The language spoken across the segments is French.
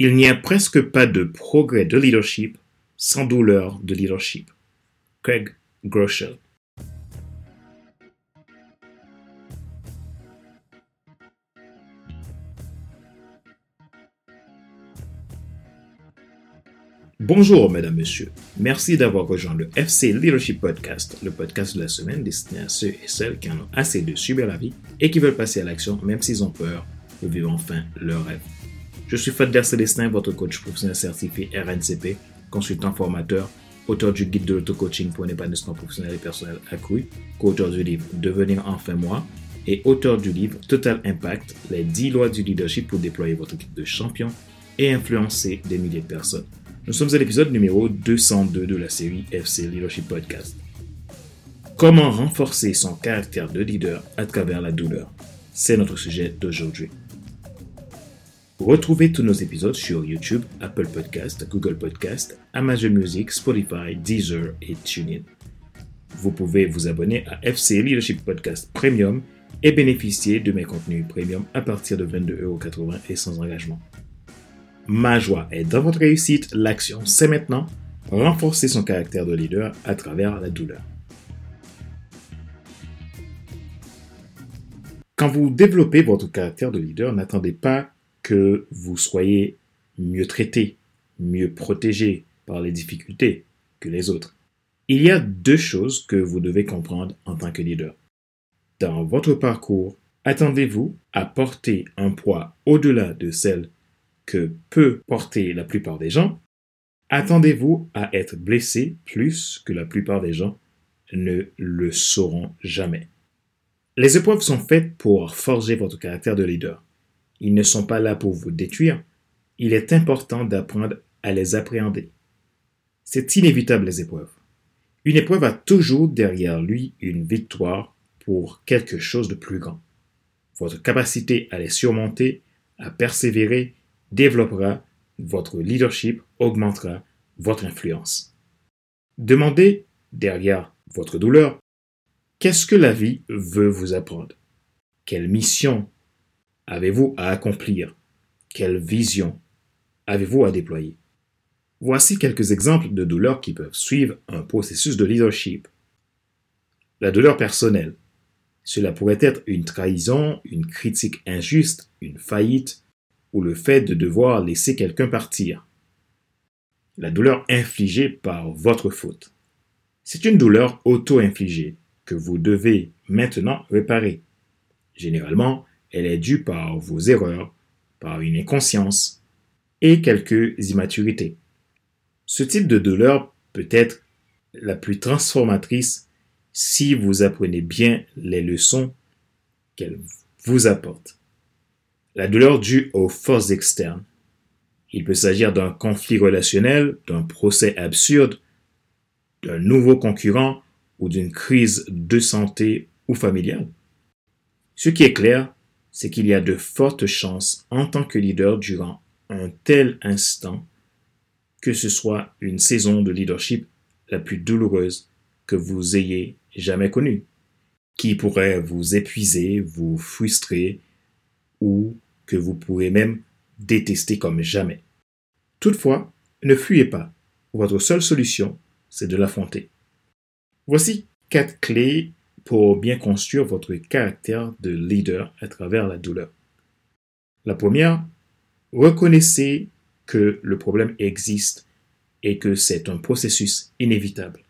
Il n'y a presque pas de progrès de leadership sans douleur de leadership. Craig Groeschel. Bonjour, mesdames, messieurs. Merci d'avoir rejoint le FC Leadership Podcast, le podcast de la semaine destiné à ceux et celles qui en ont assez de subir la vie et qui veulent passer à l'action même s'ils ont peur de vivre enfin leur rêve. Je suis Fadler Célestin, votre coach professionnel certifié RNCP, consultant formateur, auteur du guide de l'auto-coaching pour un épanouissement professionnel et personnel accru, co-auteur du livre Devenir enfin moi et auteur du livre Total Impact, les 10 lois du leadership pour déployer votre équipe de champions et influencer des milliers de personnes. Nous sommes à l'épisode numéro 202 de la série FC Leadership Podcast. Comment renforcer son caractère de leader à travers la douleur? C'est notre sujet d'aujourd'hui. Retrouvez tous nos épisodes sur YouTube, Apple Podcast, Google Podcast, Amazon Music, Spotify, Deezer et TuneIn. Vous pouvez vous abonner à FC Leadership Podcast Premium et bénéficier de mes contenus premium à partir de 22,80€ et sans engagement. Ma joie est dans votre réussite. L'action, c'est maintenant. Renforcer son caractère de leader à travers la douleur. Quand vous développez votre caractère de leader, n'attendez pas que vous soyez mieux traité, mieux protégé par les difficultés que les autres. Il y a deux choses que vous devez comprendre en tant que leader. Dans votre parcours, attendez-vous à porter un poids au-delà de celle que peut porter la plupart des gens, attendez-vous à être blessé plus que la plupart des gens ne le sauront jamais. Les épreuves sont faites pour forger votre caractère de leader. Ils ne sont pas là pour vous détruire. Il est important d'apprendre à les appréhender. C'est inévitable les épreuves. Une épreuve a toujours derrière lui une victoire pour quelque chose de plus grand. Votre capacité à les surmonter, à persévérer développera votre leadership, augmentera votre influence. Demandez derrière votre douleur, qu'est-ce que la vie veut vous apprendre? Quelle mission avez-vous à accomplir? Quelle vision avez-vous à déployer? Voici quelques exemples de douleurs qui peuvent suivre un processus de leadership. La douleur personnelle. Cela pourrait être une trahison, une critique injuste, une faillite, ou le fait de devoir laisser quelqu'un partir. La douleur infligée par votre faute. C'est une douleur auto-infligée que vous devez maintenant réparer. Généralement, elle est due par vos erreurs, par une inconscience et quelques immaturités. Ce type de douleur peut être la plus transformatrice si vous apprenez bien les leçons qu'elle vous apporte. La douleur due aux forces externes. Il peut s'agir d'un conflit relationnel, d'un procès absurde, d'un nouveau concurrent ou d'une crise de santé ou familiale. Ce qui est clair, c'est qu'il y a de fortes chances en tant que leader durant un tel instant que ce soit une saison de leadership la plus douloureuse que vous ayez jamais connue, qui pourrait vous épuiser, vous frustrer ou que vous pouvez même détester comme jamais. Toutefois, ne fuyez pas. Votre seule solution, c'est de l'affronter. Voici quatre clés pour bien construire votre caractère de leader à travers la douleur. La première, reconnaissez que le problème existe et que c'est un processus inévitable.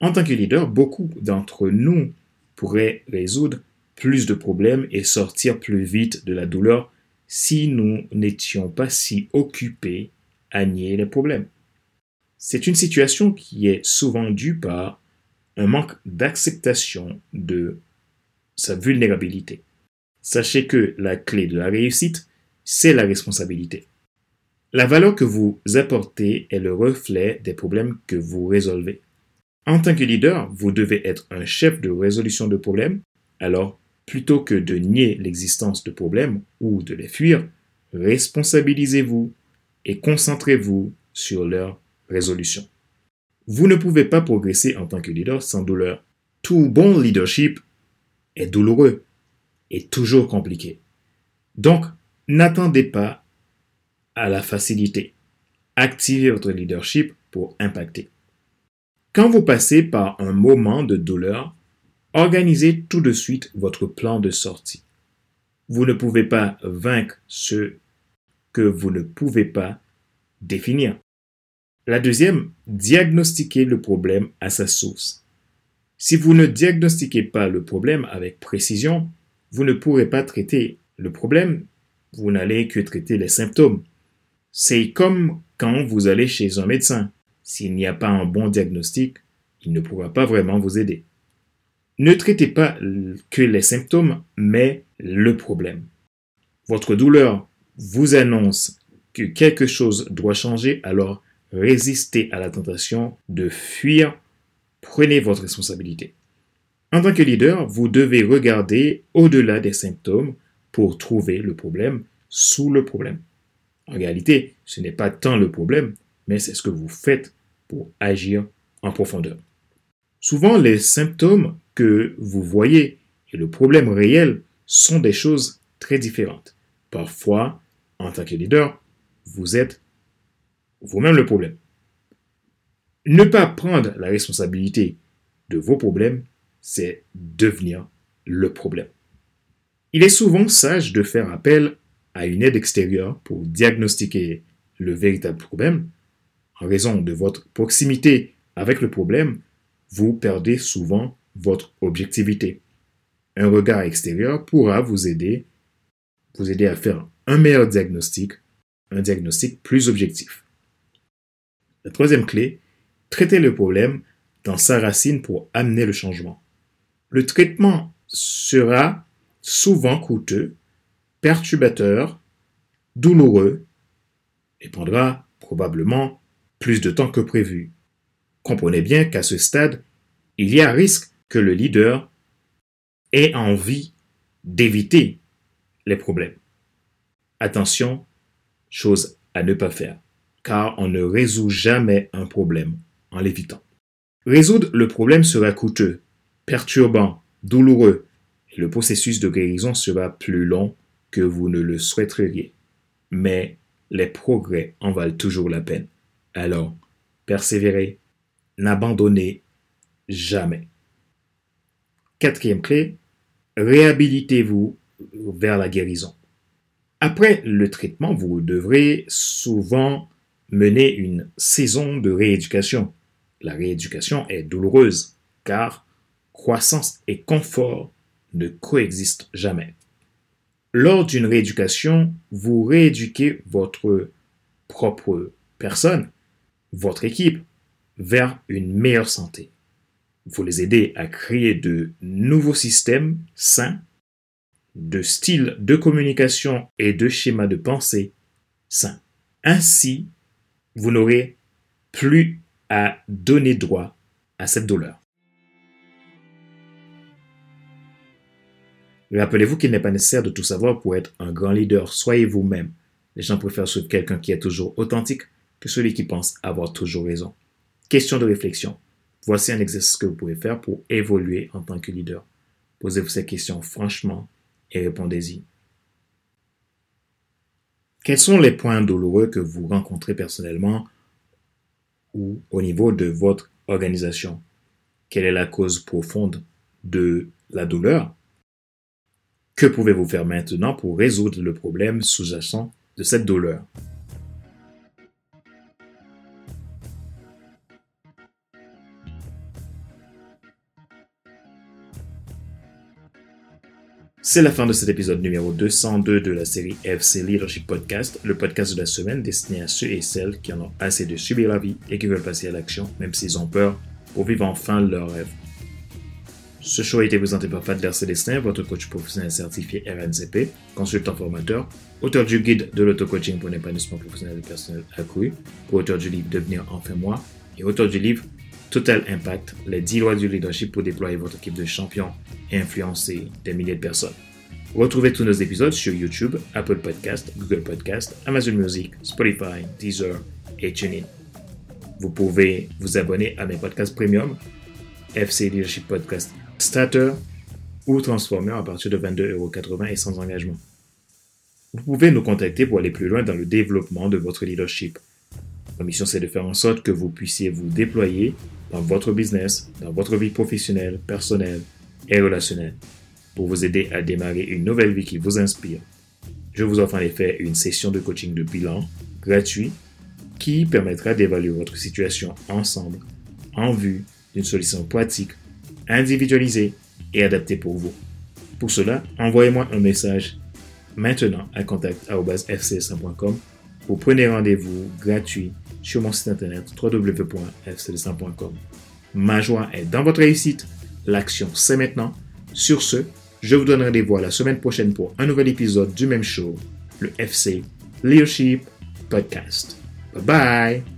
En tant que leader, beaucoup d'entre nous pourraient résoudre plus de problèmes et sortir plus vite de la douleur si nous n'étions pas si occupés à nier les problèmes. C'est une situation qui est souvent due par un manque d'acceptation de sa vulnérabilité. Sachez que la clé de la réussite, c'est la responsabilité. La valeur que vous apportez est le reflet des problèmes que vous résolvez. En tant que leader, vous devez être un chef de résolution de problèmes, alors Plutôt que de nier l'existence de problèmes ou de les fuir, responsabilisez-vous et concentrez-vous sur leur résolution. Vous ne pouvez pas progresser en tant que leader sans douleur. Tout bon leadership est douloureux et toujours compliqué. Donc, n'attendez pas à la facilité. Activez votre leadership pour impacter. Quand vous passez par un moment de douleur, organisez tout de suite votre plan de sortie. Vous ne pouvez pas vaincre ce que vous ne pouvez pas définir. La deuxième, diagnostiquez le problème à sa source. Si vous ne diagnostiquez pas le problème avec précision, vous ne pourrez pas traiter le problème, vous n'allez que traiter les symptômes. C'est comme quand vous allez chez un médecin. S'il n'y a pas un bon diagnostic, il ne pourra pas vraiment vous aider. Ne traitez pas que les symptômes, mais le problème. Votre douleur vous annonce que quelque chose doit changer, alors résistez à la tentation de fuir Prenez votre responsabilité. En tant que leader, vous devez regarder au-delà des symptômes pour trouver le problème sous le problème. En réalité, ce n'est pas tant le problème, mais c'est ce que vous faites pour agir en profondeur. Souvent, les symptômes que vous voyez et le problème réel sont des choses très différentes. Parfois, en tant que leader, vous êtes vous-même le problème. Ne pas prendre la responsabilité de vos problèmes, c'est devenir le problème. Il est souvent sage de faire appel à une aide extérieure pour diagnostiquer le véritable problème. En raison de votre proximité avec le problème, vous perdez souvent votre objectivité. Un regard extérieur pourra vous aider, vous aider à faire un meilleur diagnostic, un diagnostic plus objectif. La troisième clé traiter le problème dans sa racine pour amener le changement. Le traitement sera souvent coûteux, perturbateur, douloureux et prendra probablement plus de temps que prévu. Comprenez bien qu'à ce stade, il y a risque que le leader ait envie d'éviter les problèmes. Attention, chose à ne pas faire, car on ne résout jamais un problème en l'évitant. Résoudre le problème sera coûteux, perturbant, douloureux, et le processus de guérison sera plus long que vous ne le souhaiteriez. Mais les progrès en valent toujours la peine. Alors, persévérez, n'abandonnez jamais. Quatrième clé, réhabilitez-vous vers la guérison. Après le traitement, vous devrez souvent mener une saison de rééducation la rééducation est douloureuse car croissance et confort ne coexistent jamais. Lors d'une rééducation, vous rééduquez votre propre personne, votre équipe, vers une meilleure santé. Vous les aidez à créer de nouveaux systèmes sains, de styles de communication et de schémas de pensée sains. Ainsi, vous n'aurez plus à donner droit à cette douleur. Rappelez-vous qu'il n'est pas nécessaire de tout savoir pour être un grand leader. Soyez vous-même. Les gens préfèrent suivre quelqu'un qui est toujours authentique que celui qui pense avoir toujours raison. Question de réflexion. Voici un exercice que vous pouvez faire pour évoluer en tant que leader. Posez-vous ces questions franchement et répondez-y. Quels sont les points douloureux que vous rencontrez personnellement ou au niveau de votre organisation? Quelle est la cause profonde de la douleur? Que pouvez-vous faire maintenant pour résoudre le problème sous-jacent de cette douleur? C'est la fin de cet épisode numéro 202 de la série FC Leadership Podcast, le podcast de la semaine destiné à ceux et celles qui en ont assez de subir la vie et qui veulent passer à l'action, même s'ils ont peur, pour vivre enfin leur rêve. Ce show a été présenté par Fadler Célestin, votre coach professionnel certifié RNCP, consultant formateur, auteur du guide de l'auto-coaching pour l'épanouissement professionnel et personnel accru, auteur du livre Devenir enfin moi et auteur du livre Total Impact, les 10 lois du leadership pour déployer votre équipe de champions et influencer des milliers de personnes. Retrouvez tous nos épisodes sur YouTube, Apple Podcast, Google Podcast, Amazon Music, Spotify, Deezer et TuneIn. Vous pouvez vous abonner à mes podcasts premium, FC Leadership Podcast Starter ou Transformer à partir de 22,80€ et sans engagement. vous pouvez nous contacter pour aller plus loin dans le développement de votre leadership. Ma mission, c'est de faire en sorte que vous puissiez vous déployer dans votre business, dans votre vie professionnelle, personnelle et relationnelle, pour vous aider à démarrer une nouvelle vie qui vous inspire. Je vous offre en effet une session de coaching de bilan gratuit qui permettra d'évaluer votre situation ensemble en vue d'une solution pratique, individualisée et adaptée pour vous. Pour cela, envoyez-moi un message maintenant à contact.fcs100.com ou prenez rendez-vous gratuit sur mon site internet www.fcs100.com. Ma joie est dans votre réussite. L'action, c'est maintenant. Sur ce, je vous donne rendez-vous la semaine prochaine pour un nouvel épisode du même show, le FC Leadership Podcast. Bye bye!